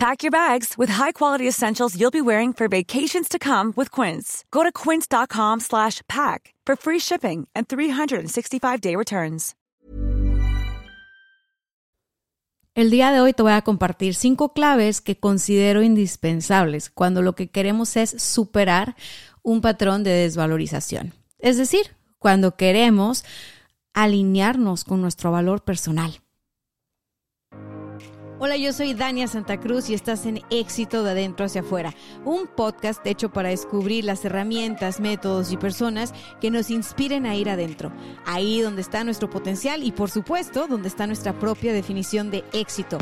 Pack your bags with high-quality essentials you'll be wearing for vacations to come with Quince. Go to quince.com slash pack for free shipping and 365-day returns. El día de hoy te voy a compartir cinco claves que considero indispensables cuando lo que queremos es superar un patrón de desvalorización. Es decir, cuando queremos alinearnos con nuestro valor personal. Hola, yo soy Dania Santa Cruz y estás en Éxito de Adentro hacia Afuera, un podcast hecho para descubrir las herramientas, métodos y personas que nos inspiren a ir adentro, ahí donde está nuestro potencial y por supuesto donde está nuestra propia definición de éxito.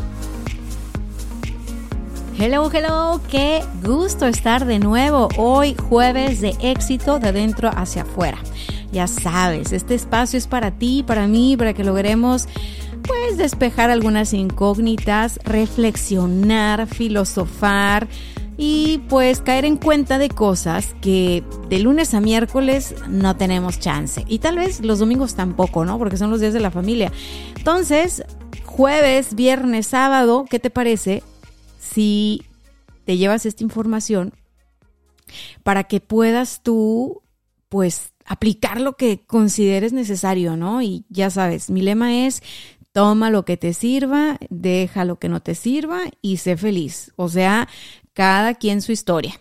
Hello, hello, qué gusto estar de nuevo hoy jueves de éxito de adentro hacia afuera. Ya sabes, este espacio es para ti, para mí, para que logremos pues despejar algunas incógnitas, reflexionar, filosofar y pues caer en cuenta de cosas que de lunes a miércoles no tenemos chance. Y tal vez los domingos tampoco, ¿no? Porque son los días de la familia. Entonces, jueves, viernes, sábado, ¿qué te parece si te llevas esta información para que puedas tú, pues, aplicar lo que consideres necesario, ¿no? Y ya sabes, mi lema es Toma lo que te sirva, deja lo que no te sirva y sé feliz. O sea, cada quien su historia.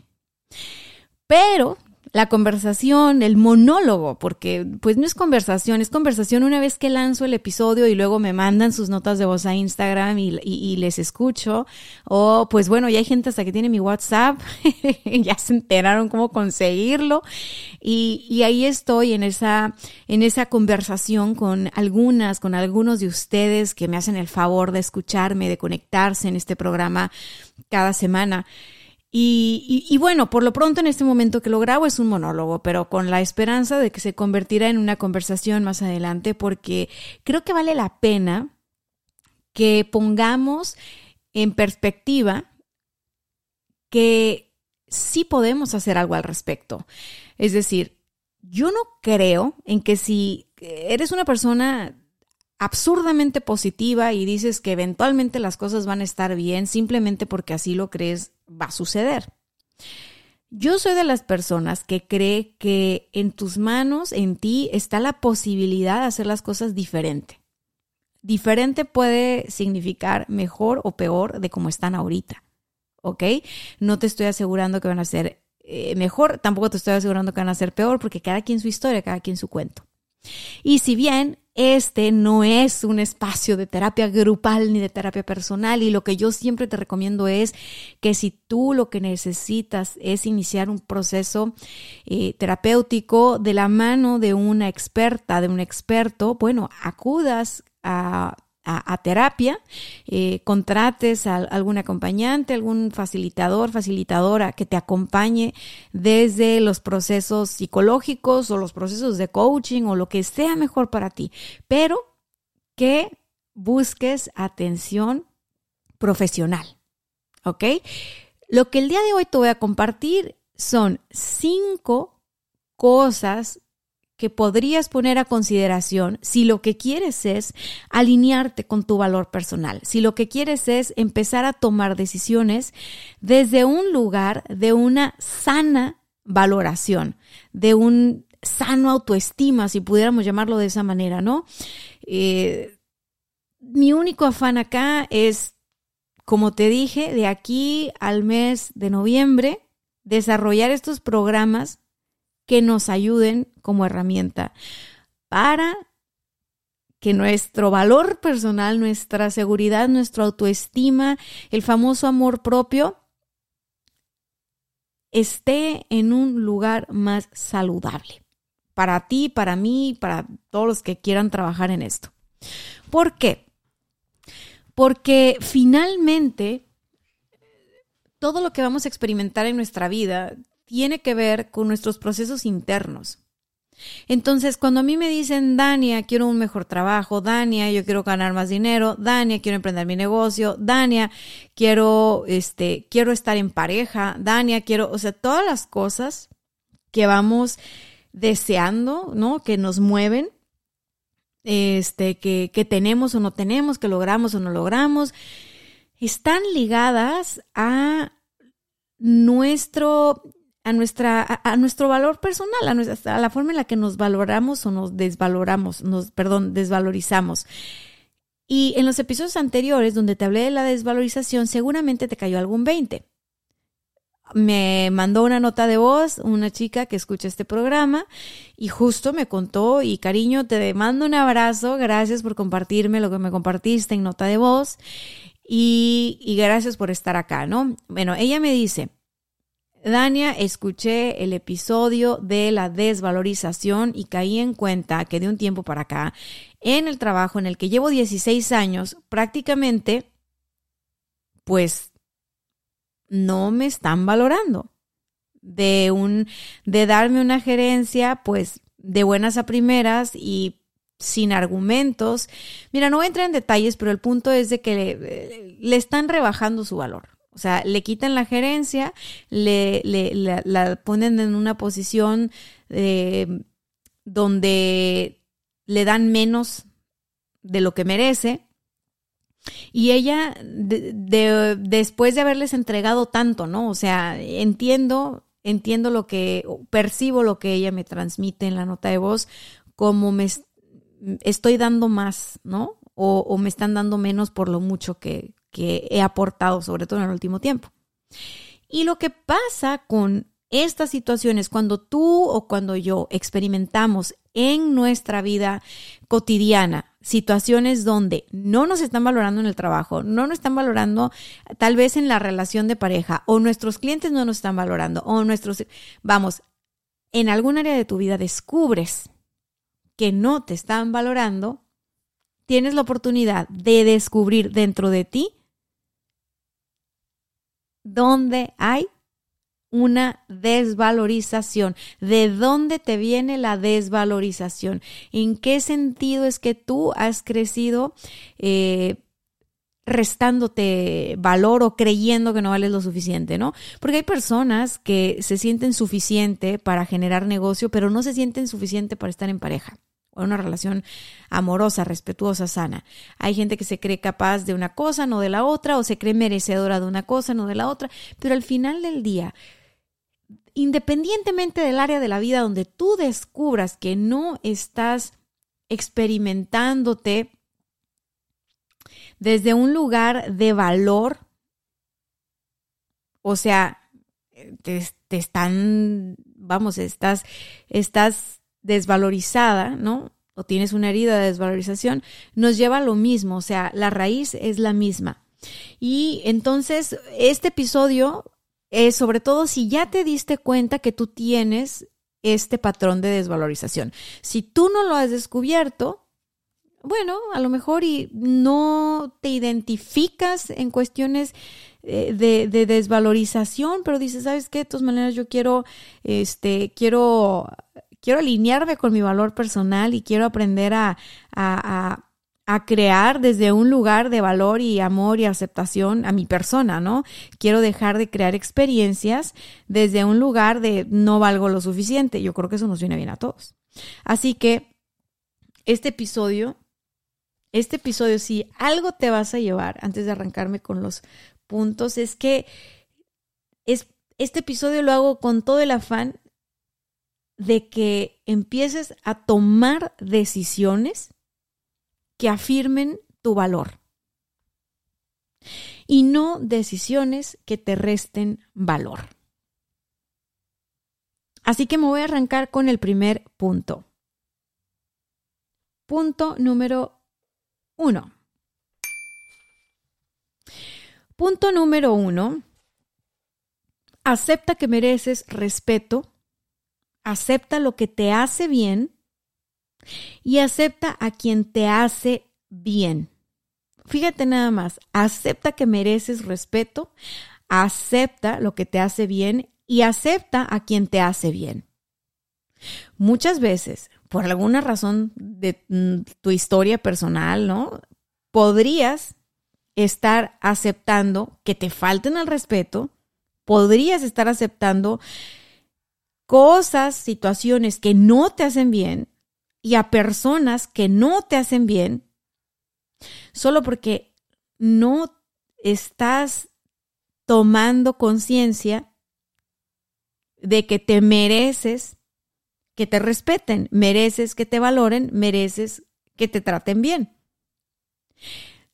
Pero la conversación, el monólogo, porque pues no es conversación, es conversación una vez que lanzo el episodio y luego me mandan sus notas de voz a Instagram y, les escucho. O pues bueno, ya hay gente hasta que tiene mi WhatsApp, ya se enteraron cómo conseguirlo. Y, y ahí estoy en esa, en esa conversación con algunas, con algunos de ustedes que me hacen el favor de escucharme, de conectarse en este programa cada semana. Y, bueno, por lo pronto en este momento que lo grabo es un monólogo, pero con la esperanza de que se convertirá en una conversación más adelante, porque creo que vale la pena que pongamos en perspectiva que sí podemos hacer algo al respecto. Es decir, yo no creo en que si eres una persona absurdamente positiva y dices que eventualmente las cosas van a estar bien simplemente porque así lo crees, va a suceder. Yo soy de las personas que cree que en tus manos, en ti, está la posibilidad de hacer las cosas diferente. Diferente puede significar mejor o peor de como están ahorita. ¿Ok? No te estoy asegurando que van a ser eh, mejor, tampoco te estoy asegurando que van a ser peor, porque cada quien su historia, cada quien su cuento. Y si bien este no es un espacio de terapia grupal ni de terapia personal y lo que yo siempre te recomiendo es que si tú lo que necesitas es iniciar un proceso eh, terapéutico de la mano de una experta, de un experto, bueno, acudas a a, terapia, eh, contrates a algún acompañante, algún facilitador, facilitadora que te acompañe desde los procesos psicológicos o los procesos de coaching o lo que sea mejor para ti, pero que busques atención profesional. ¿Ok? Lo que el día de hoy te voy a compartir son cinco cosas que podrías poner a consideración si lo que quieres es alinearte con tu valor personal, si lo que quieres es empezar a tomar decisiones desde un lugar de una sana valoración, de un sano autoestima, si pudiéramos llamarlo de esa manera, ¿no? Eh, mi único afán acá es, como te dije, de aquí al mes de noviembre, desarrollar estos programas que nos ayuden como herramienta para que nuestro valor personal, nuestra seguridad, nuestra autoestima, el famoso amor propio, esté en un lugar más saludable. Para ti, para mí, para todos los que quieran trabajar en esto. ¿Por qué? Porque finalmente todo lo que vamos a experimentar en nuestra vida tiene que ver con nuestros procesos internos. Entonces, cuando a mí me dicen, Dania, quiero un mejor trabajo, Dania, yo quiero ganar más dinero, Dania, quiero emprender mi negocio, Dania, quiero, este, quiero estar en pareja, Dania, quiero, o sea, todas las cosas que vamos deseando, ¿no? Que nos mueven, este, que, que tenemos o no tenemos, que logramos o no logramos, están ligadas a nuestro a, nuestra, a, nuestro valor personal, a, nuestra, a la forma en la que nos valoramos o nos desvaloramos, nos, perdón, desvalorizamos. Y en los episodios anteriores donde te hablé de la desvalorización, seguramente te cayó algún 20. Me mandó una nota de voz una chica que escucha este programa y justo me contó y cariño, te mando un abrazo, gracias por compartirme lo que me compartiste en nota de voz y, y gracias por estar acá, ¿no? Bueno, ella me dice, Dania, escuché el episodio de la desvalorización y caí en cuenta que de un tiempo para acá, en el trabajo en el que llevo 16 años, prácticamente, pues, no me están valorando. De un, de darme una gerencia, pues, de buenas a primeras y sin argumentos. Mira, no voy a entrar en detalles, pero el punto es de que le, le están rebajando su valor. O sea, le quitan la gerencia, le, la, ponen en una posición eh, donde le dan menos de lo que merece. Y ella, después de haberles entregado tanto, ¿no? O sea, entiendo, entiendo lo que, percibo lo que ella me transmite en la nota de voz, como me estoy dando más, ¿no? O me están dando menos por lo mucho que, que he aportado, sobre todo en el último tiempo. Y lo que pasa con estas situaciones, cuando tú o cuando yo experimentamos en nuestra vida cotidiana situaciones donde no nos están valorando en el trabajo, no nos están valorando tal vez en la relación de pareja, o nuestros clientes no nos están valorando, o nuestros, vamos, en algún área de tu vida descubres que no te están valorando, tienes la oportunidad de descubrir dentro de ti donde hay una desvalorización. ¿De dónde te viene la desvalorización? ¿En qué sentido es que tú has crecido eh, restándote valor o creyendo que no vales lo suficiente, ¿no? Porque hay personas que se sienten suficiente para generar negocio, pero no se sienten suficiente para estar en pareja una relación amorosa, respetuosa, sana. Hay gente que se cree capaz de una cosa, no de la otra, o se cree merecedora de una cosa, no de la otra, pero al final del día, independientemente del área de la vida donde tú descubras que no estás experimentándote desde un lugar de valor, o sea, te, están, vamos, estás, estás desvalorizada, ¿no? O tienes una herida de desvalorización, nos lleva a lo mismo, o sea, la raíz es la misma. Y entonces, este episodio es sobre todo si ya te diste cuenta que tú tienes este patrón de desvalorización. Si tú no lo has descubierto, bueno, a lo mejor y no te identificas en cuestiones eh, de, de, desvalorización, pero dices, ¿sabes qué? De todas maneras, yo quiero, este, quiero quiero alinearme con mi valor personal y quiero aprender a, a, a, crear desde un lugar de valor y amor y aceptación a mi persona, ¿no? Quiero dejar de crear experiencias desde un lugar de no valgo lo suficiente. Yo creo que eso nos viene bien a todos. Así que este episodio, este episodio, si algo te vas a llevar antes de arrancarme con los puntos, es que es, este episodio lo hago con todo el afán de que empieces a tomar decisiones que afirmen tu valor y no decisiones que te resten valor. Así que me voy a arrancar con el primer punto. Punto número uno. Punto número uno. Acepta que mereces respeto acepta lo que te hace bien y acepta a quien te hace bien. Fíjate nada más, acepta que mereces respeto, acepta lo que te hace bien y acepta a quien te hace bien. Muchas veces, por alguna razón de mm, tu historia personal, ¿no? Podrías estar aceptando que te falten al respeto, podrías estar aceptando cosas, situaciones que no te hacen bien y a personas que no te hacen bien, solo porque no estás tomando conciencia de que te mereces que te respeten, mereces que te valoren, mereces que te traten bien.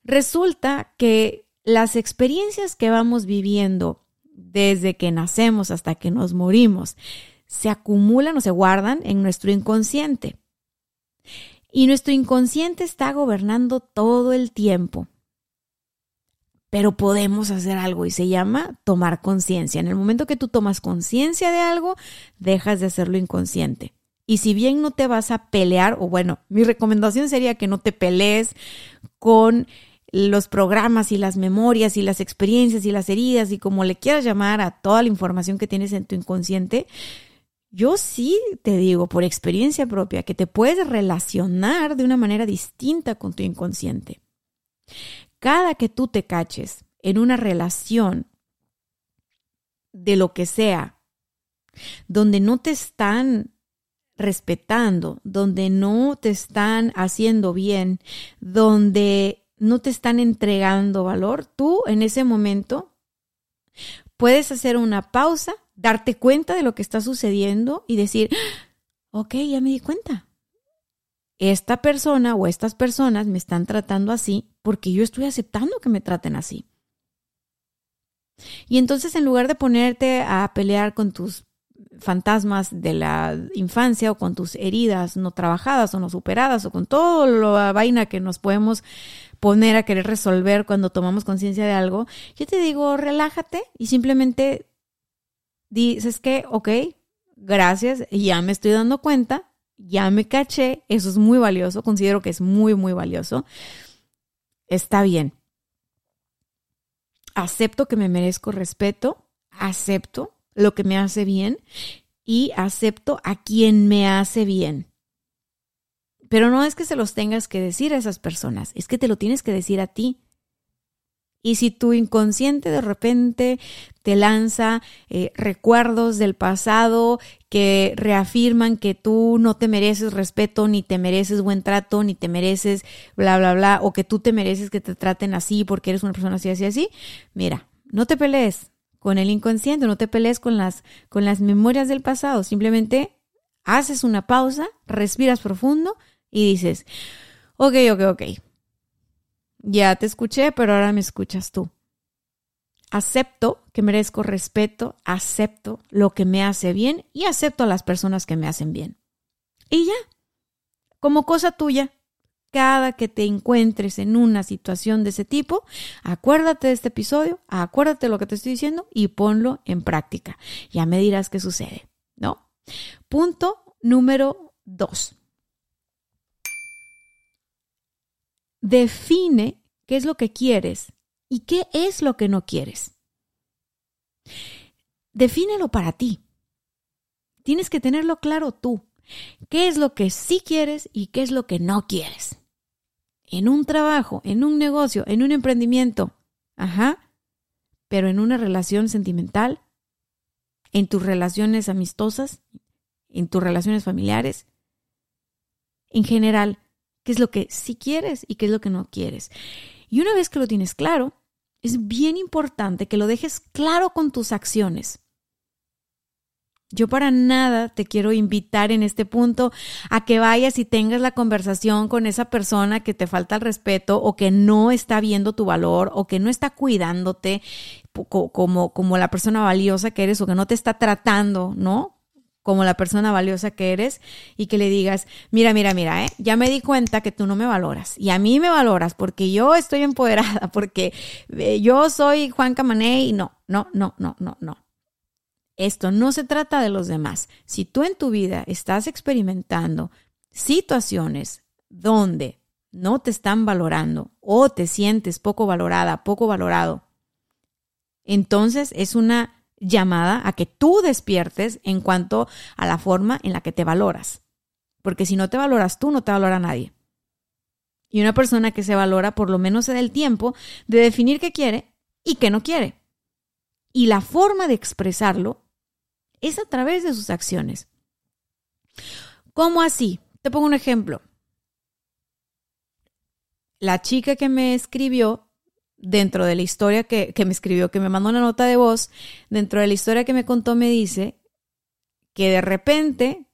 Resulta que las experiencias que vamos viviendo desde que nacemos hasta que nos morimos se acumulan o se guardan en nuestro inconsciente. Y nuestro inconsciente está gobernando todo el tiempo. Pero podemos hacer algo y se llama tomar conciencia. En el momento que tú tomas conciencia de algo, dejas de hacerlo inconsciente. Y si bien no te vas a pelear, o bueno, mi recomendación sería que no te pelees con los programas y las memorias y las experiencias y las heridas y como le quieras llamar a toda la información que tienes en tu inconsciente, yo sí te digo por experiencia propia que te puedes relacionar de una manera distinta con tu inconsciente. Cada que tú te caches en una relación de lo que sea, donde no te están respetando, donde no te están haciendo bien, donde no te están entregando valor, tú en ese momento puedes hacer una pausa, darte cuenta de lo que está sucediendo y decir, ok, ya me di cuenta. Esta persona o estas personas me están tratando así porque yo estoy aceptando que me traten así. Y entonces en lugar de ponerte a pelear con tus fantasmas de la infancia o con tus heridas no trabajadas o no superadas o con toda la vaina que nos podemos poner a querer resolver cuando tomamos conciencia de algo, yo te digo, relájate y simplemente dices que, ok, gracias, ya me estoy dando cuenta, ya me caché, eso es muy valioso, considero que es muy, muy valioso está bien. Acepto que me merezco respeto, acepto lo que me hace bien y acepto a quien me hace bien. Pero no es que se los tengas que decir a esas personas, es que te lo tienes que decir a ti. Y si tu inconsciente de repente te lanza eh, recuerdos del pasado que reafirman que tú no te mereces respeto, ni te mereces buen trato, ni te mereces bla, bla, bla, o que tú te mereces que te traten así porque eres una persona así, así, así, mira, no te pelees con el inconsciente, no te pelees con las, con las memorias del pasado, simplemente haces una pausa, respiras profundo y dices, ok, ok, ok ya te escuché, pero ahora me escuchas tú. Acepto que merezco respeto, acepto lo que me hace bien y acepto a las personas que me hacen bien. Y ya, como cosa tuya, cada que te encuentres en una situación de ese tipo, acuérdate de este episodio, acuérdate de lo que te estoy diciendo y ponlo en práctica. Ya me dirás qué sucede, ¿no? Punto número dos. Define qué es lo que quieres y qué es lo que no quieres. Defínelo para ti. Tienes que tenerlo claro tú. ¿Qué es lo que sí quieres y qué es lo que no quieres? En un trabajo, en un negocio, en un emprendimiento. Ajá. Pero en una relación sentimental, en tus relaciones amistosas, en tus relaciones familiares. En general, qué es lo que sí quieres y qué es lo que no quieres. Y una vez que lo tienes claro, es bien importante que lo dejes claro con tus acciones. Yo para nada te quiero invitar en este punto a que vayas y tengas la conversación con esa persona que te falta el respeto o que no está viendo tu valor o que no está cuidándote como, como la persona valiosa que eres o que no te está tratando, ¿no? Como la persona valiosa que eres y que le digas, mira, mira, mira, ¿eh? ya me di cuenta que tú no me valoras y a mí me valoras porque yo estoy empoderada, porque eh, yo soy Juan Camané y no, no, no, no, no, no. Esto no se trata de los demás. Si tú en tu vida estás experimentando situaciones donde no te están valorando o te sientes poco valorada, poco valorado, entonces es una llamada a que tú despiertes en cuanto a la forma en la que te valoras. Porque si no te valoras tú, no te valora nadie. Y una persona que se valora por lo menos se da el tiempo de definir qué quiere y qué no quiere. Y la forma de expresarlo es a través de sus acciones. ¿Cómo así? Te pongo un ejemplo. La chica que me escribió dentro de la historia que, me escribió, que me mandó una nota de voz, dentro de la historia que me contó, me dice que de repente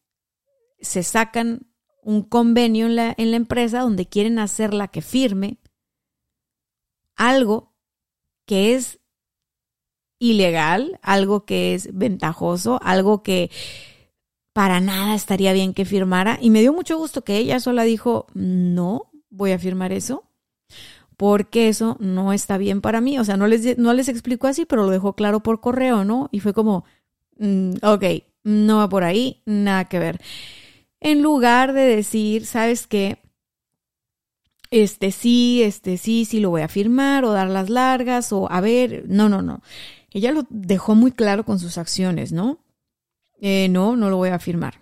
se sacan un convenio en la, en la empresa donde quieren hacerla que firme algo que es ilegal, algo que es ventajoso, algo que para nada estaría bien que firmara. Y me dio mucho gusto que ella sola dijo, no voy a firmar eso porque eso no está bien para mí. O sea, no les, no les explico así, pero lo dejó claro por correo, ¿no? Y fue como, mm, ok, no va por ahí, nada que ver. En lugar de decir, ¿sabes qué? Este sí, este sí, sí lo voy a firmar o dar las largas o a ver, no, no, no. Ella lo dejó muy claro con sus acciones, ¿no? Eh, no, no lo voy a firmar.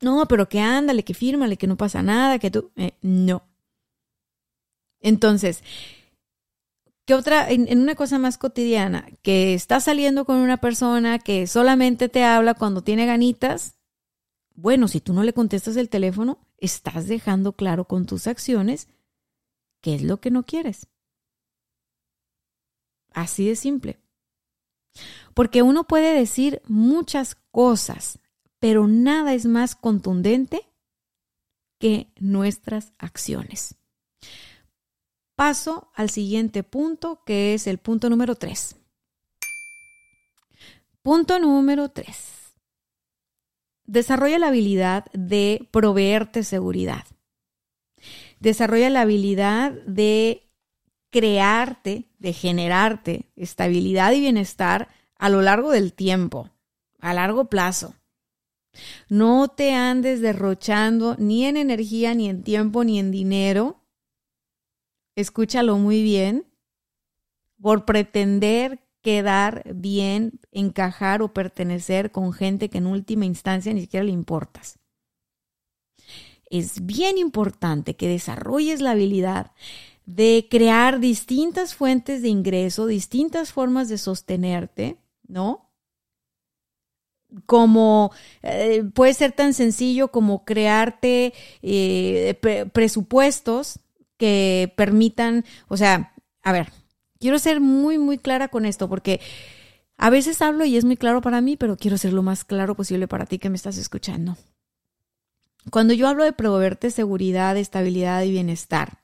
No, pero que ándale, que fírmale, que no pasa nada, que tú... Eh, no. Entonces, ¿qué otra, en, una cosa más cotidiana, que estás saliendo con una persona que solamente te habla cuando tiene ganitas, bueno, si tú no le contestas el teléfono, estás dejando claro con tus acciones qué es lo que no quieres. Así de simple. Porque uno puede decir muchas cosas, pero nada es más contundente que nuestras acciones paso al siguiente punto, que es el punto número 3. Punto número 3. Desarrolla la habilidad de proveerte seguridad. Desarrolla la habilidad de crearte, de generarte estabilidad y bienestar a lo largo del tiempo, a largo plazo. No te andes derrochando ni en energía, ni en tiempo, ni en dinero escúchalo muy bien, por pretender quedar bien, encajar o pertenecer con gente que en última instancia ni siquiera le importas. Es bien importante que desarrolles la habilidad de crear distintas fuentes de ingreso, distintas formas de sostenerte, ¿no? Como eh, puede ser tan sencillo como crearte eh, presupuestos que permitan, o sea, a ver, quiero ser muy, muy clara con esto porque a veces hablo y es muy claro para mí, pero quiero ser lo más claro posible para ti que me estás escuchando. Cuando yo hablo de proveerte seguridad, estabilidad y bienestar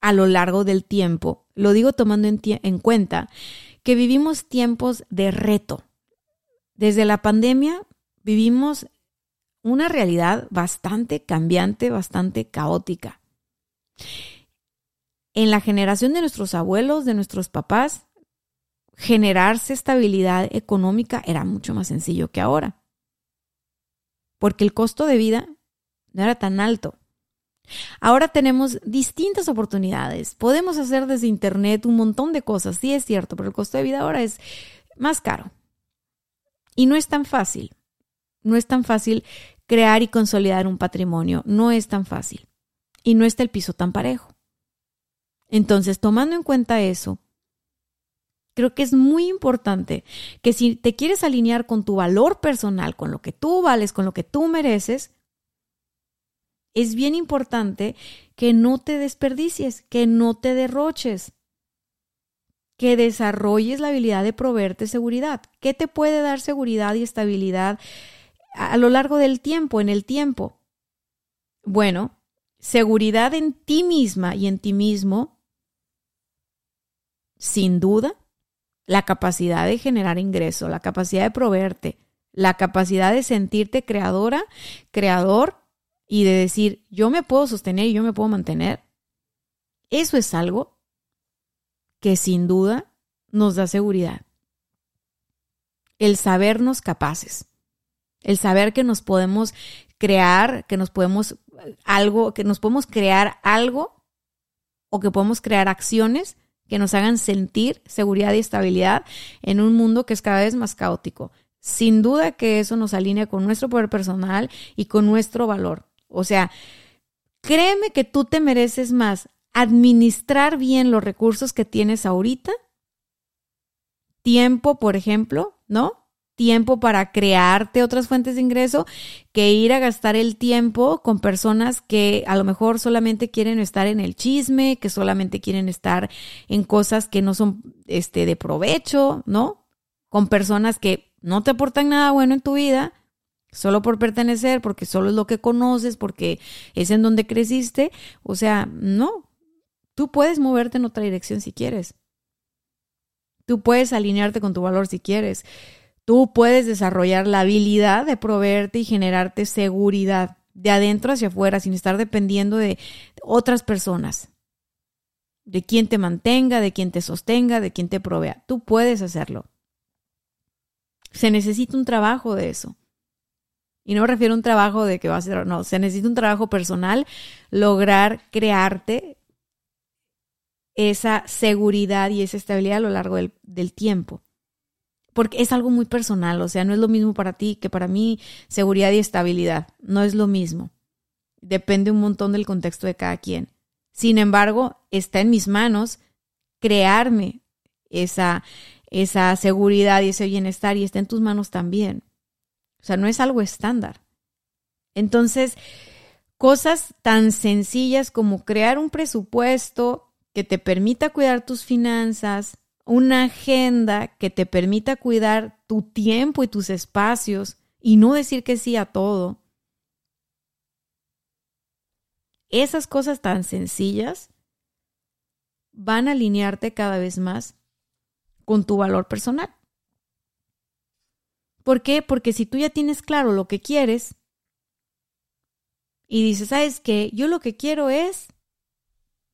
a lo largo del tiempo, lo digo tomando en, en cuenta que vivimos tiempos de reto. Desde la pandemia vivimos una realidad bastante cambiante, bastante caótica. En la generación de nuestros abuelos, de nuestros papás, generarse estabilidad económica era mucho más sencillo que ahora. Porque el costo de vida no era tan alto. Ahora tenemos distintas oportunidades. Podemos hacer desde Internet un montón de cosas, sí es cierto, pero el costo de vida ahora es más caro. Y no es tan fácil. No es tan fácil crear y consolidar un patrimonio. No es tan fácil y no está el piso tan parejo. Entonces, tomando en cuenta eso, creo que es muy importante que si te quieres alinear con tu valor personal, con lo que tú vales, con lo que tú mereces, es bien importante que no te desperdicies, que no te derroches, que desarrolles la habilidad de proveerte seguridad. ¿Qué te puede dar seguridad y estabilidad a lo largo del tiempo, en el tiempo? Bueno, seguridad en ti misma y en ti mismo, sin duda, la capacidad de generar ingreso, la capacidad de proveerte, la capacidad de sentirte creadora, creador y de decir, yo me puedo sostener y yo me puedo mantener. Eso es algo que sin duda nos da seguridad. El sabernos capaces, el saber que nos podemos crear, que nos podemos algo, que nos podemos crear algo o que podemos crear acciones que nos hagan sentir seguridad y estabilidad en un mundo que es cada vez más caótico. Sin duda que eso nos alinea con nuestro poder personal y con nuestro valor. O sea, créeme que tú te mereces más administrar bien los recursos que tienes ahorita. Tiempo, por ejemplo, ¿no? Tiempo para crearte otras fuentes de ingreso que ir a gastar el tiempo con personas que a lo mejor solamente quieren estar en el chisme, que solamente quieren estar en cosas que no son este de provecho, ¿no? Con personas que no te aportan nada bueno en tu vida, solo por pertenecer, porque solo es lo que conoces, porque es en donde creciste, o sea, no. Tú puedes moverte en otra dirección si quieres. Tú puedes alinearte con tu valor si quieres Tú puedes desarrollar la habilidad de proveerte y generarte seguridad de adentro hacia afuera sin estar dependiendo de otras personas, de quien te mantenga, de quien te sostenga, de quien te provea. Tú puedes hacerlo. Se necesita un trabajo de eso. Y no me refiero a un trabajo de que va a ser, no, se necesita un trabajo personal, lograr crearte esa seguridad y esa estabilidad a lo largo del tiempo porque es algo muy personal, o sea, no es lo mismo para ti que para mí seguridad y estabilidad, no es lo mismo. Depende un montón del contexto de cada quien. Sin embargo, está en mis manos crearme esa, esa seguridad y ese bienestar y está en tus manos también. O sea, no es algo estándar. Entonces, cosas tan sencillas como crear un presupuesto que te permita cuidar tus finanzas, una agenda que te permita cuidar tu tiempo y tus espacios y no decir que sí a todo. Esas cosas tan sencillas van a alinearte cada vez más con tu valor personal. ¿Por qué? Porque si tú ya tienes claro lo que quieres y dices, ¿sabes qué? Yo lo que quiero es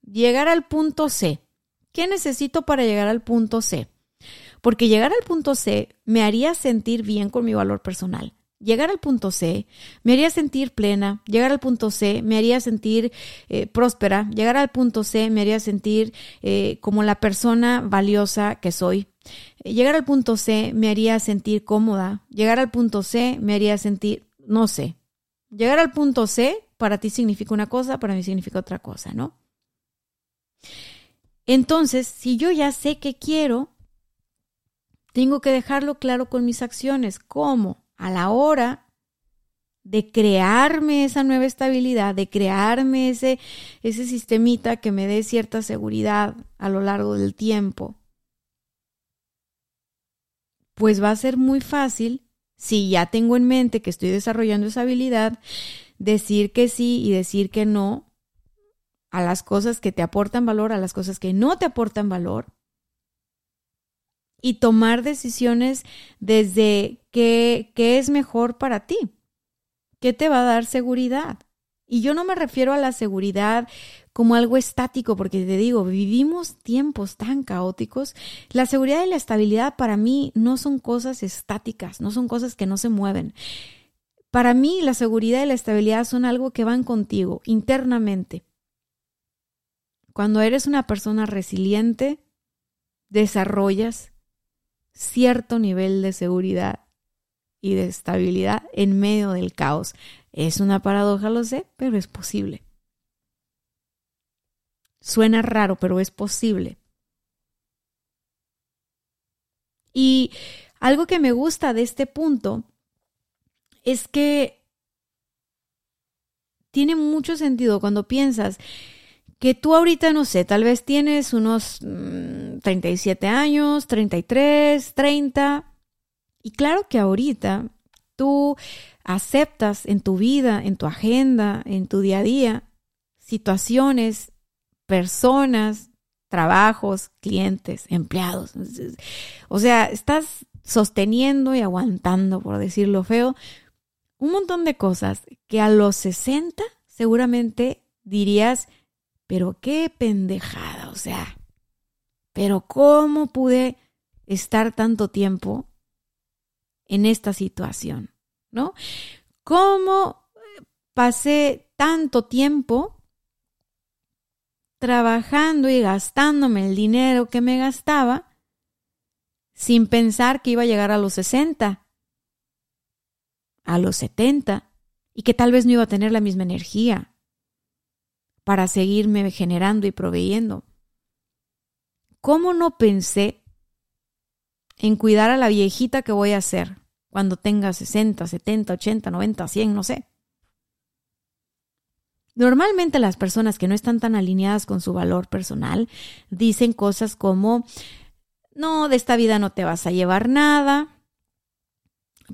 llegar al punto C. ¿Qué necesito para llegar al punto C? Porque llegar al punto C me haría sentir bien con mi valor personal. Llegar al punto C me haría sentir plena, llegar al punto C me haría sentir eh, próspera, llegar al punto C me haría sentir eh, como la persona valiosa que soy. Llegar al punto C me haría sentir cómoda, llegar al punto C me haría sentir, no sé, llegar al punto C para ti significa una cosa, para mí significa otra cosa, ¿no? Entonces, si yo ya sé que quiero, tengo que dejarlo claro con mis acciones. ¿Cómo? A la hora de crearme esa nueva estabilidad, de crearme ese, ese sistemita que me dé cierta seguridad a lo largo del tiempo, pues va a ser muy fácil, si ya tengo en mente que estoy desarrollando esa habilidad, decir que sí y decir que no a las cosas que te aportan valor, a las cosas que no te aportan valor. Y tomar decisiones desde qué, qué es mejor para ti, qué te va a dar seguridad. Y yo no me refiero a la seguridad como algo estático, porque te digo, vivimos tiempos tan caóticos. La seguridad y la estabilidad para mí no son cosas estáticas, no son cosas que no se mueven. Para mí la seguridad y la estabilidad son algo que van contigo internamente. Cuando eres una persona resiliente, desarrollas cierto nivel de seguridad y de estabilidad en medio del caos. Es una paradoja, lo sé, pero es posible. Suena raro, pero es posible. Y algo que me gusta de este punto es que tiene mucho sentido cuando piensas que tú ahorita, no sé, tal vez tienes unos 37 mm, años, 33, 30, y claro que ahorita tú aceptas en tu vida, en tu agenda, en tu día a día, situaciones, personas, trabajos, clientes, empleados. O sea, estás sosteniendo y aguantando, por decirlo feo, un montón de cosas que a los 60 seguramente dirías, pero qué pendejada, o sea, pero ¿cómo pude estar tanto tiempo en esta situación? ¿No? ¿Cómo pasé tanto tiempo trabajando y gastándome el dinero que me gastaba sin pensar que iba a llegar a los 60, a los 70 y que tal vez no iba a tener la misma energía para seguirme generando y proveyendo. ¿Cómo no pensé en cuidar a la viejita que voy a hacer cuando tenga 60, 70, 80, 90, 100, no sé? Normalmente las personas que no están tan alineadas con su valor personal dicen cosas como, no, de esta vida no te vas a llevar nada,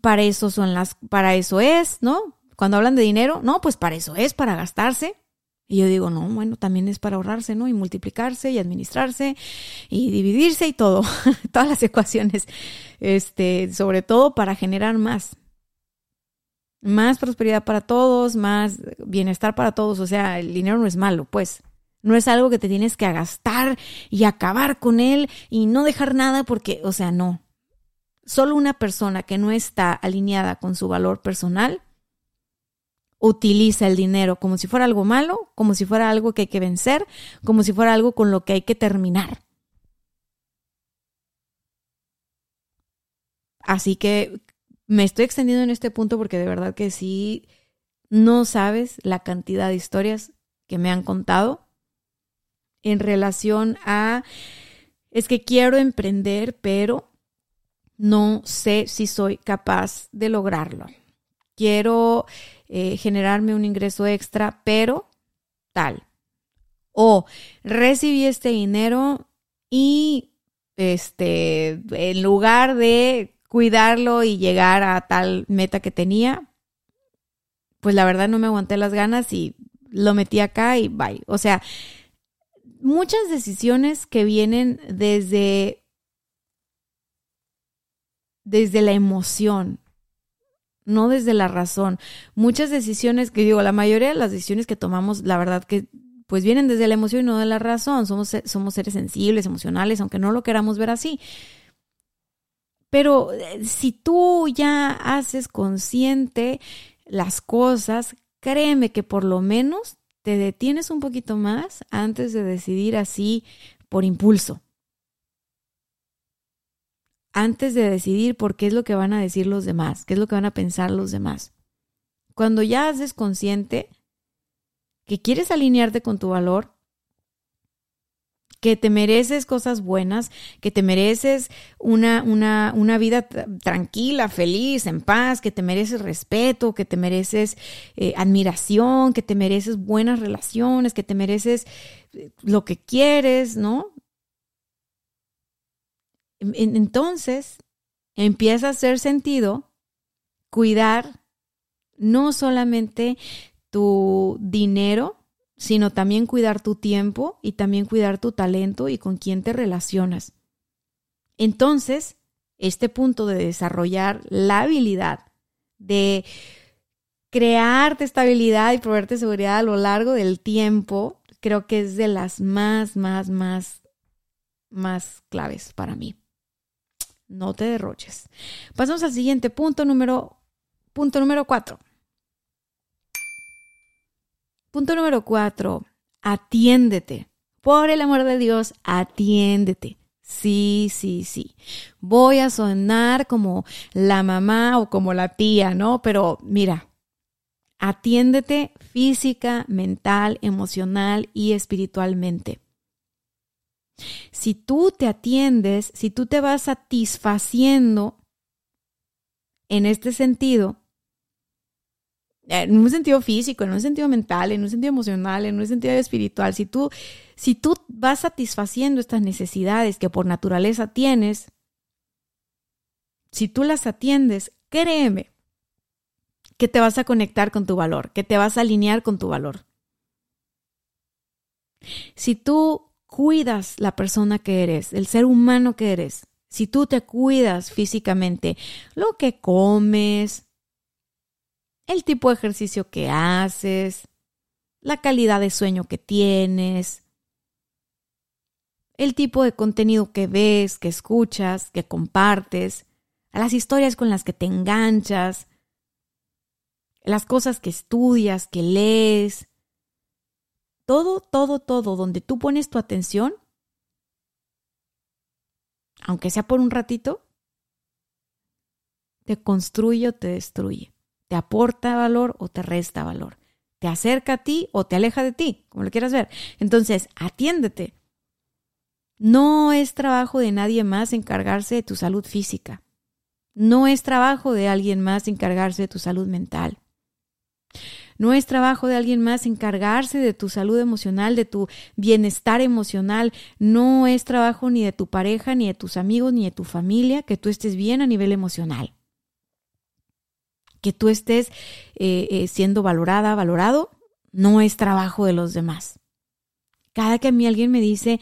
para eso son las, para eso es, ¿no? Cuando hablan de dinero, no, pues para eso es, para gastarse. Y yo digo, no, bueno, también es para ahorrarse, ¿no? Y multiplicarse y administrarse y dividirse y todo, todas las ecuaciones, este, sobre todo para generar más, más prosperidad para todos, más bienestar para todos. O sea, el dinero no es malo, pues. No es algo que te tienes que gastar y acabar con él y no dejar nada porque, o sea, no. Solo una persona que no está alineada con su valor personal utiliza el dinero como si fuera algo malo, como si fuera algo que hay que vencer, como si fuera algo con lo que hay que terminar. Así que me estoy extendiendo en este punto porque de verdad que sí, no sabes la cantidad de historias que me han contado en relación a, es que quiero emprender, pero no sé si soy capaz de lograrlo. Quiero eh, generarme un ingreso extra, pero tal. O recibí este dinero y este, en lugar de cuidarlo y llegar a tal meta que tenía, pues la verdad no me aguanté las ganas y lo metí acá y bye. O sea, muchas decisiones que vienen desde desde la emoción, no desde la razón. Muchas decisiones que digo, la mayoría de las decisiones que tomamos, la verdad que pues vienen desde la emoción y no de la razón. Somos, somos seres sensibles, emocionales, aunque no lo queramos ver así. Pero eh, si tú ya haces consciente las cosas, créeme que por lo menos te detienes un poquito más antes de decidir así por impulso. Antes de decidir por qué es lo que van a decir los demás, qué es lo que van a pensar los demás. Cuando ya haces consciente que quieres alinearte con tu valor, que te mereces cosas buenas, que te mereces una, una, una vida tranquila, feliz, en paz, que te mereces respeto, que te mereces eh, admiración, que te mereces buenas relaciones, que te mereces eh, lo que quieres, ¿no? Entonces empieza a hacer sentido cuidar no solamente tu dinero, sino también cuidar tu tiempo y también cuidar tu talento y con quién te relacionas. Entonces, este punto de desarrollar la habilidad de crearte estabilidad y proveerte seguridad a lo largo del tiempo, creo que es de las más, más, más, más claves para mí. No te derroches. Pasamos al siguiente punto número, punto número cuatro. Punto número cuatro, atiéndete. Por el amor de Dios, atiéndete. Sí, sí, sí. Voy a sonar como la mamá o como la tía, ¿no? Pero mira, atiéndete física, mental, emocional y espiritualmente. Si tú te atiendes, si tú te vas satisfaciendo en este sentido, en un sentido físico, en un sentido mental, en un sentido emocional, en un sentido espiritual, si tú, si tú vas satisfaciendo estas necesidades que por naturaleza tienes, si tú las atiendes, créeme que te vas a conectar con tu valor, que te vas a alinear con tu valor. Si tú cuidas la persona que eres, el ser humano que eres, si tú te cuidas físicamente, lo que comes, el tipo de ejercicio que haces, la calidad de sueño que tienes, el tipo de contenido que ves, que escuchas, que compartes, las historias con las que te enganchas, las cosas que estudias, que lees, todo, todo, todo, donde tú pones tu atención, aunque sea por un ratito, te construye o te destruye, te aporta valor o te resta valor, te acerca a ti o te aleja de ti, como lo quieras ver. Entonces, atiéndete. No es trabajo de nadie más encargarse de tu salud física. No es trabajo de alguien más encargarse de tu salud mental. No es trabajo de alguien más encargarse de tu salud emocional, de tu bienestar emocional. No es trabajo ni de tu pareja, ni de tus amigos, ni de tu familia que tú estés bien a nivel emocional. Que tú estés eh, eh, siendo valorada, valorado, no es trabajo de los demás. Cada que a mí alguien me dice,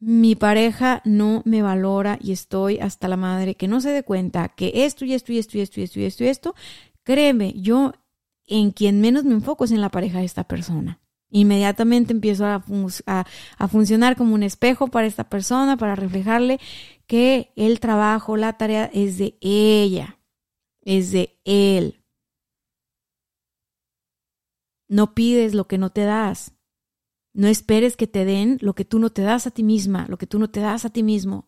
mi pareja no me valora y estoy hasta la madre, que no se dé cuenta que esto y esto y esto y esto y esto y esto y esto, créeme, yo en quien menos me enfoco es en la pareja de esta persona. Inmediatamente empiezo a, funcionar como un espejo para esta persona, para reflejarle que el trabajo, la tarea es de ella, es de él. No pides lo que no te das. No esperes que te den lo que tú no te das a ti misma, lo que tú no te das a ti mismo.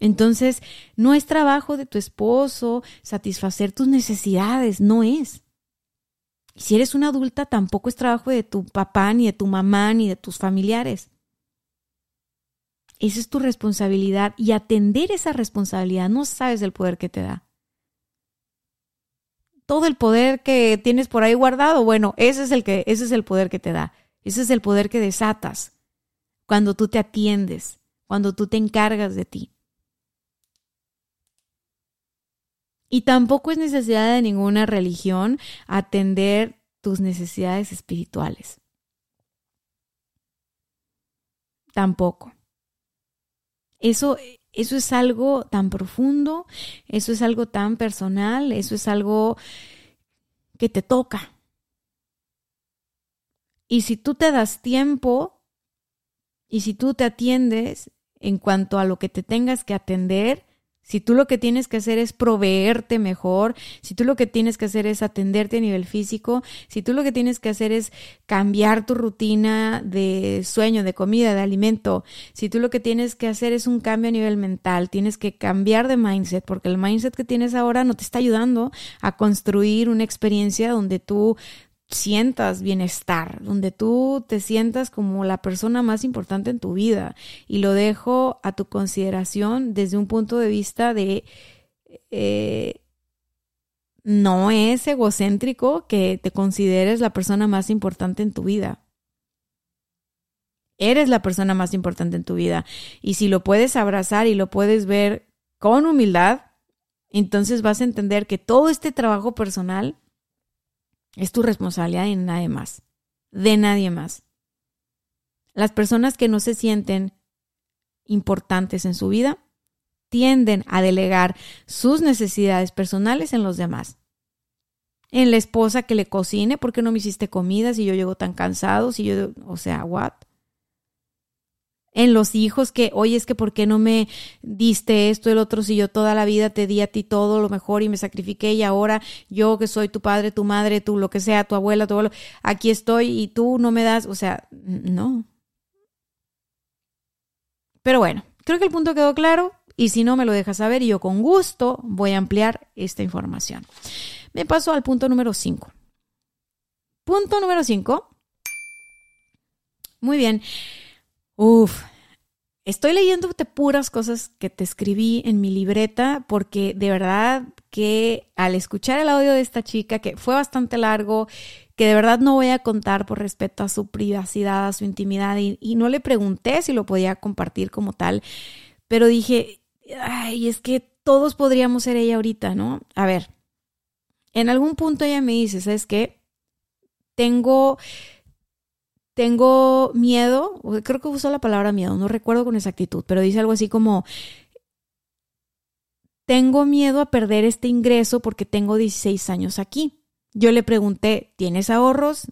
Entonces, no es trabajo de tu esposo satisfacer tus necesidades, no es. Si eres una adulta, tampoco es trabajo de tu papá, ni de tu mamá, ni de tus familiares. Esa es tu responsabilidad y atender esa responsabilidad no sabes el poder que te da. Todo el poder que tienes por ahí guardado, bueno, ese es el que ese es el poder que te da. Ese es el poder que desatas cuando tú te atiendes, cuando tú te encargas de ti. Y tampoco es necesidad de ninguna religión atender tus necesidades espirituales. Tampoco. Eso, eso es algo tan profundo, eso es algo tan personal, eso es algo que te toca. Y si tú te das tiempo y si tú te atiendes en cuanto a lo que te tengas que atender, si tú lo que tienes que hacer es proveerte mejor, si tú lo que tienes que hacer es atenderte a nivel físico, si tú lo que tienes que hacer es cambiar tu rutina de sueño, de comida, de alimento, si tú lo que tienes que hacer es un cambio a nivel mental, tienes que cambiar de mindset, porque el mindset que tienes ahora no te está ayudando a construir una experiencia donde tú sientas bienestar, donde tú te sientas como la persona más importante en tu vida. Y lo dejo a tu consideración desde un punto de vista de... Eh, no es egocéntrico que te consideres la persona más importante en tu vida. Eres la persona más importante en tu vida. Y si lo puedes abrazar y lo puedes ver con humildad, entonces vas a entender que todo este trabajo personal es tu responsabilidad y nadie más. De nadie más. Las personas que no se sienten importantes en su vida tienden a delegar sus necesidades personales en los demás. En la esposa que le cocine, porque no me hiciste comida si yo llego tan cansado? Si yo, o sea, what? En los hijos que, oye, es que ¿por qué no me diste esto, el otro, si yo toda la vida te di a ti todo lo mejor y me sacrifiqué y ahora yo que soy tu padre, tu madre, tú lo que sea, tu abuela, tu abuelo, aquí estoy y tú no me das, o sea, no. Pero bueno, creo que el punto quedó claro y si no me lo dejas saber y yo con gusto voy a ampliar esta información. Me paso al punto número 5. Punto número 5. Muy bien. Uf, estoy leyéndote puras cosas que te escribí en mi libreta porque de verdad que al escuchar el audio de esta chica, que fue bastante largo, que de verdad no voy a contar por respeto a su privacidad, a su intimidad, y, y no le pregunté si lo podía compartir como tal, pero dije, ay, es que todos podríamos ser ella ahorita, ¿no? A ver, en algún punto ella me dice, ¿sabes qué? Tengo tengo miedo, creo que usó la palabra miedo, no recuerdo con exactitud, pero dice algo así como, tengo miedo a perder este ingreso porque tengo 16 años aquí. Yo le pregunté, ¿tienes ahorros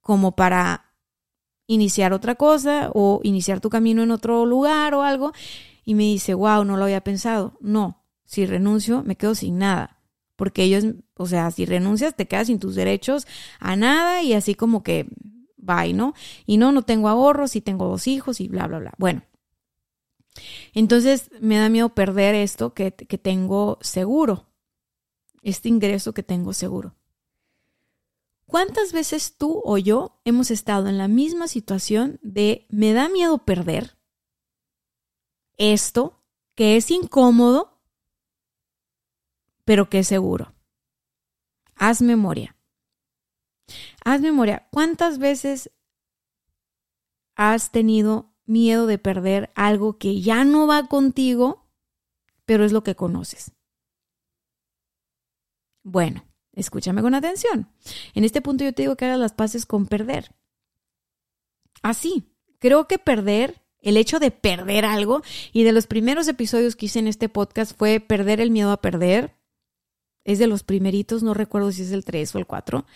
como para iniciar otra cosa o iniciar tu camino en otro lugar o algo? Y me dice, wow, no lo había pensado. No, si renuncio me quedo sin nada. porque ellos, o sea, si renuncias te quedas sin tus derechos a nada y así como que, bye, ¿no? Y no, no tengo ahorros y tengo dos hijos y bla, bla, bla. Bueno, entonces me da miedo perder esto que, que tengo seguro, este ingreso que tengo seguro. ¿Cuántas veces tú o yo hemos estado en la misma situación de me da miedo perder esto que es incómodo, pero que es seguro? Haz memoria. Haz memoria. ¿Cuántas veces has tenido miedo de perder algo que ya no va contigo, pero es lo que conoces? Bueno, escúchame con atención. En este punto yo te digo que hagas las paces con perder. Así, creo que perder, el hecho de perder algo, y de los primeros episodios que hice en este podcast fue perder el miedo a perder. Es de los primeritos, no recuerdo si es el 3 o el 4.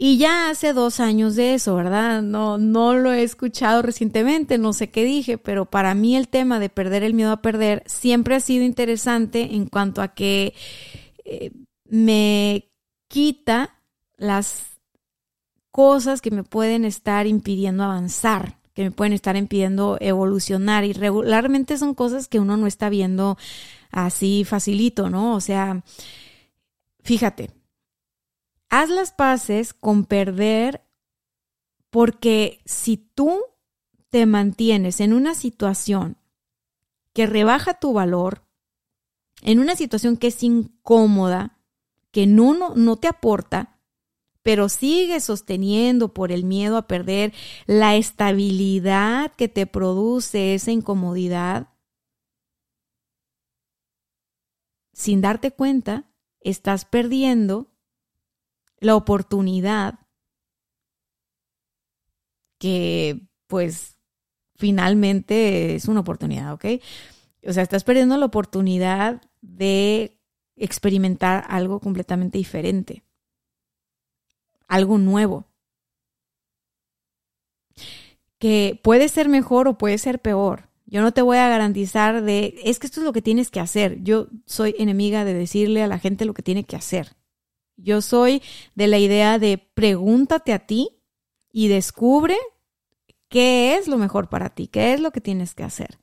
Y ya hace dos años de eso, ¿verdad? No, no lo he escuchado recientemente, no sé qué dije, pero para mí el tema de perder el miedo a perder siempre ha sido interesante en cuanto a que eh, me quita las cosas que me pueden estar impidiendo avanzar, que me pueden estar impidiendo evolucionar y regularmente son cosas que uno no está viendo así facilito, ¿no? O sea, fíjate, haz las paces con perder porque si tú te mantienes en una situación que rebaja tu valor, en una situación que es incómoda, que no, no, no te aporta, pero sigues sosteniendo por el miedo a perder la estabilidad que te produce esa incomodidad, sin darte cuenta, estás perdiendo la oportunidad que pues finalmente es una oportunidad, ¿ok? O sea, estás perdiendo la oportunidad de experimentar algo completamente diferente, algo nuevo, que puede ser mejor o puede ser peor. Yo no te voy a garantizar de, es que esto es lo que tienes que hacer. Yo soy enemiga de decirle a la gente lo que tiene que hacer. Yo soy de la idea de pregúntate a ti y descubre qué es lo mejor para ti, qué es lo que tienes que hacer.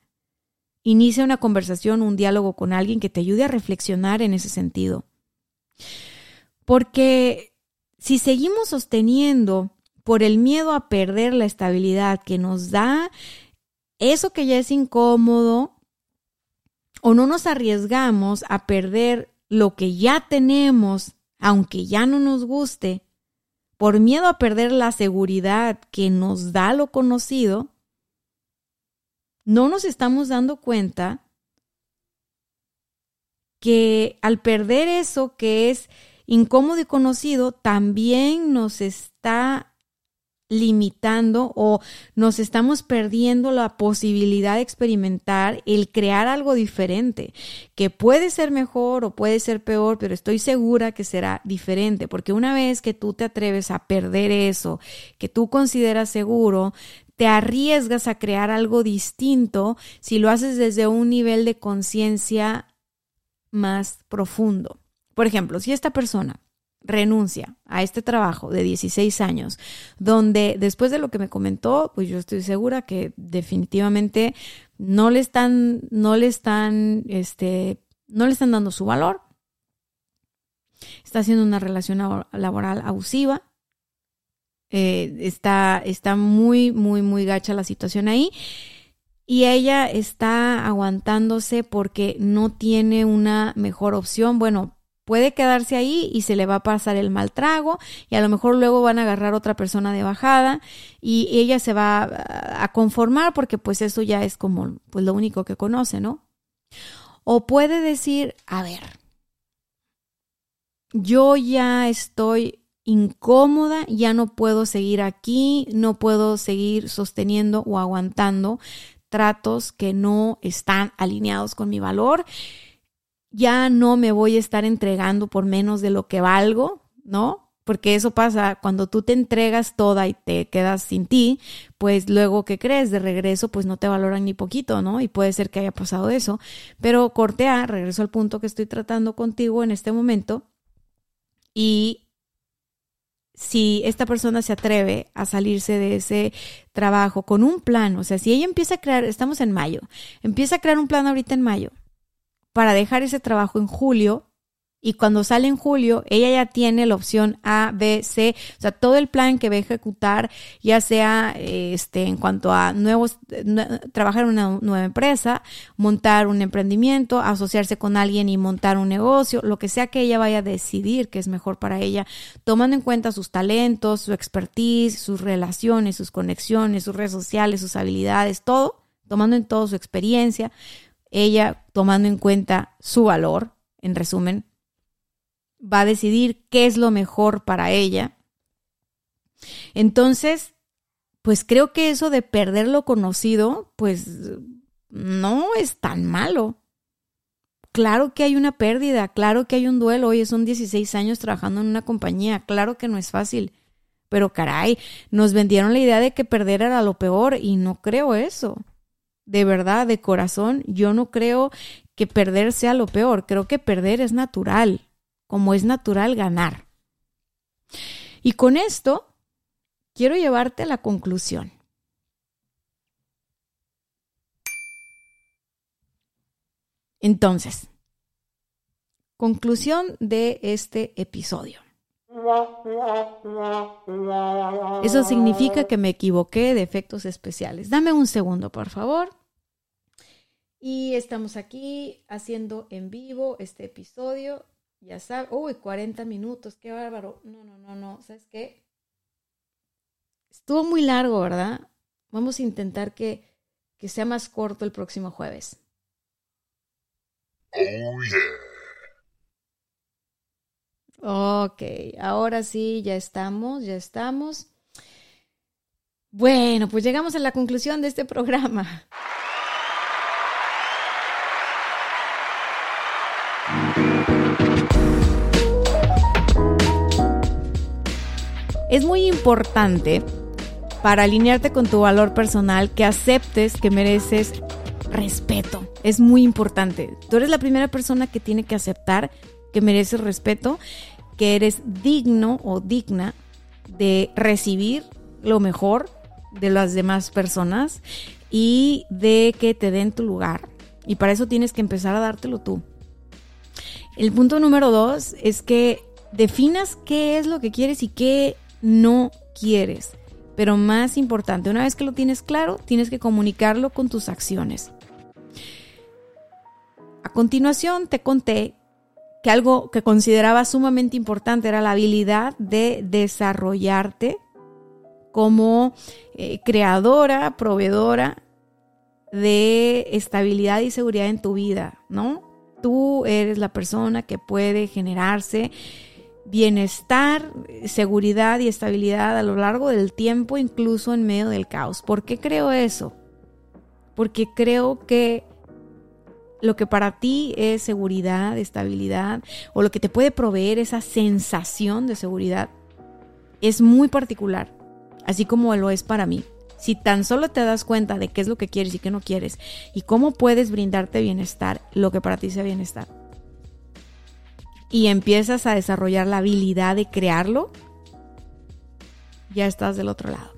Inicia una conversación, un diálogo con alguien que te ayude a reflexionar en ese sentido. Porque si seguimos sosteniendo por el miedo a perder la estabilidad que nos da eso que ya es incómodo, o no nos arriesgamos a perder lo que ya tenemos aunque ya no nos guste, por miedo a perder la seguridad que nos da lo conocido, no nos estamos dando cuenta que al perder eso que es incómodo y conocido, también nos está limitando o nos estamos perdiendo la posibilidad de experimentar el crear algo diferente, que puede ser mejor o puede ser peor, pero estoy segura que será diferente, porque una vez que tú te atreves a perder eso, que tú consideras seguro, te arriesgas a crear algo distinto si lo haces desde un nivel de conciencia más profundo. Por ejemplo, si esta persona renuncia a este trabajo de 16 años, donde después de lo que me comentó, pues yo estoy segura que definitivamente no le están, no le están, este, no le están dando su valor. Está haciendo una relación laboral abusiva. Eh, está, está muy, muy, muy gacha la situación ahí. Y ella está aguantándose porque no tiene una mejor opción. Bueno, puede quedarse ahí y se le va a pasar el mal trago y a lo mejor luego van a agarrar otra persona de bajada y ella se va a conformar porque pues eso ya es como pues lo único que conoce, ¿no? O puede decir, a ver, yo ya estoy incómoda, ya no puedo seguir aquí, no puedo seguir sosteniendo o aguantando tratos que no están alineados con mi valor ya no me voy a estar entregando por menos de lo que valgo, ¿no? porque eso pasa cuando tú te entregas toda y te quedas sin ti, pues luego que crees de regreso, pues no te valoran ni poquito, ¿no? Y puede ser que haya pasado eso. Pero cortea, regreso al punto que estoy tratando contigo en este momento. Y si esta persona se atreve a salirse de ese trabajo con un plan, o sea, si ella empieza a crear, estamos en mayo, empieza a crear un plan ahorita en mayo para dejar ese trabajo en julio, y cuando sale en julio, ella ya tiene la opción A, B, C, o sea, todo el plan que va a ejecutar, ya sea este, en cuanto a nuevos, trabajar en una nueva empresa, montar un emprendimiento, asociarse con alguien y montar un negocio, lo que sea que ella vaya a decidir que es mejor para ella, tomando en cuenta sus talentos, su expertise, sus relaciones, sus conexiones, sus redes sociales, sus habilidades, todo, tomando en todo su experiencia, ella tomando en cuenta su valor, en resumen, va a decidir qué es lo mejor para ella. Entonces, pues creo que eso de perder lo conocido, pues no es tan malo. Claro que hay una pérdida, claro que hay un duelo. Oye, son 16 años trabajando en una compañía, claro que no es fácil. Pero caray, nos vendieron la idea de que perder era lo peor y no creo eso. De verdad, de corazón, yo no creo que perder sea lo peor. Creo que perder es natural como es natural ganar. Y con esto quiero llevarte a la conclusión. Entonces, conclusión de este episodio. Eso significa que me equivoqué de efectos especiales. Dame un segundo, por favor. Y estamos aquí haciendo en vivo este episodio ya sabes, uy, 40 minutos, qué bárbaro. No, no, no, no, ¿sabes qué? Estuvo muy largo, ¿verdad? Vamos a intentar que, que sea más corto el próximo jueves. Oh, yeah. Ok, ahora sí, ya estamos, ya estamos. Bueno, pues llegamos a la conclusión de este programa. Es muy importante para alinearte con tu valor personal que aceptes que mereces respeto. Es muy importante. Tú eres la primera persona que tiene que aceptar que mereces respeto, que eres digno o digna de recibir lo mejor de las demás personas y de que te den tu lugar. Y para eso tienes que empezar a dártelo tú. El punto número dos es que definas qué es lo que quieres y qué no quieres. Pero más importante, una vez que lo tienes claro, tienes que comunicarlo con tus acciones. A continuación te conté que algo que consideraba sumamente importante era la habilidad de desarrollarte como eh, creadora, proveedora de estabilidad y seguridad en tu vida, ¿no? Tú eres la persona que puede generarse bienestar, seguridad y estabilidad a lo largo del tiempo, incluso en medio del caos. ¿Por qué creo eso? Porque creo que lo que para ti es seguridad, estabilidad, o lo que te puede proveer esa sensación de seguridad, es muy particular, así como lo es para mí. Si tan solo te das cuenta de qué es lo que quieres y qué no quieres, y cómo puedes brindarte bienestar, lo que para ti sea bienestar y empiezas a desarrollar la habilidad de crearlo, ya estás del otro lado.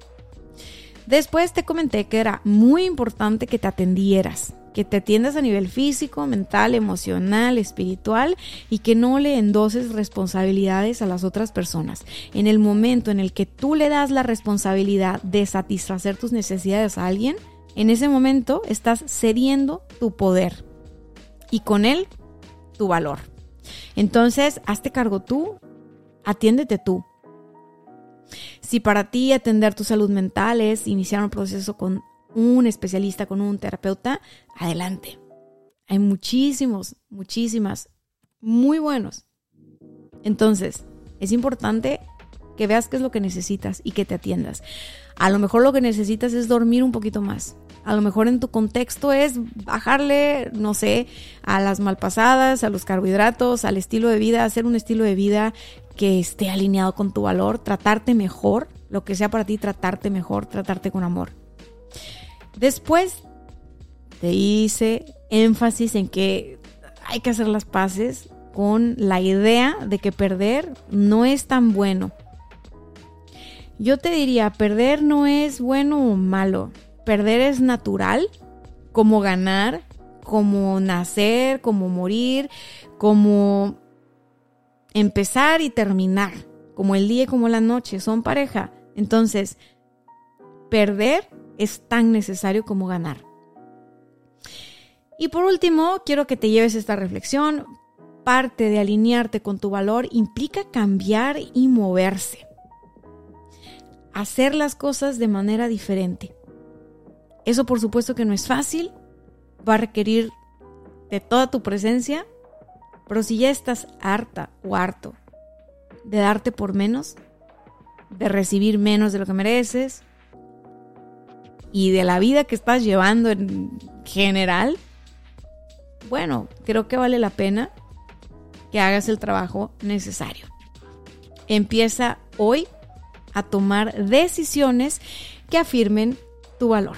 Después te comenté que era muy importante que te atendieras, que te atiendas a nivel físico, mental, emocional, espiritual y que no le endoses responsabilidades a las otras personas. En el momento en el que tú le das la responsabilidad de satisfacer tus necesidades a alguien, en ese momento estás cediendo tu poder y con él tu valor. Entonces, hazte cargo tú, atiéndete tú. Si para ti atender tu salud mental es iniciar un proceso con un especialista, con un terapeuta, adelante. Hay muchísimos, muchísimas, muy buenos. Entonces, es importante que veas qué es lo que necesitas y que te atiendas. A lo mejor lo que necesitas es dormir un poquito más. A lo mejor en tu contexto es bajarle, no sé, a las malpasadas, a los carbohidratos, al estilo de vida, hacer un estilo de vida que esté alineado con tu valor, tratarte mejor, lo que sea para ti, tratarte mejor, tratarte con amor. Después te hice énfasis en que hay que hacer las paces con la idea de que perder no es tan bueno. Yo te diría, perder no es bueno o malo. Perder es natural, como ganar, como nacer, como morir, como empezar y terminar, como el día y como la noche, son pareja. Entonces, perder es tan necesario como ganar. Y por último, quiero que te lleves esta reflexión. Parte de alinearte con tu valor implica cambiar y moverse. Hacer las cosas de manera diferente. Eso por supuesto que no es fácil, va a requerir de toda tu presencia, pero si ya estás harta o harto de darte por menos, de recibir menos de lo que mereces y de la vida que estás llevando en general, bueno, creo que vale la pena que hagas el trabajo necesario. Empieza hoy a tomar decisiones que afirmen tu valor.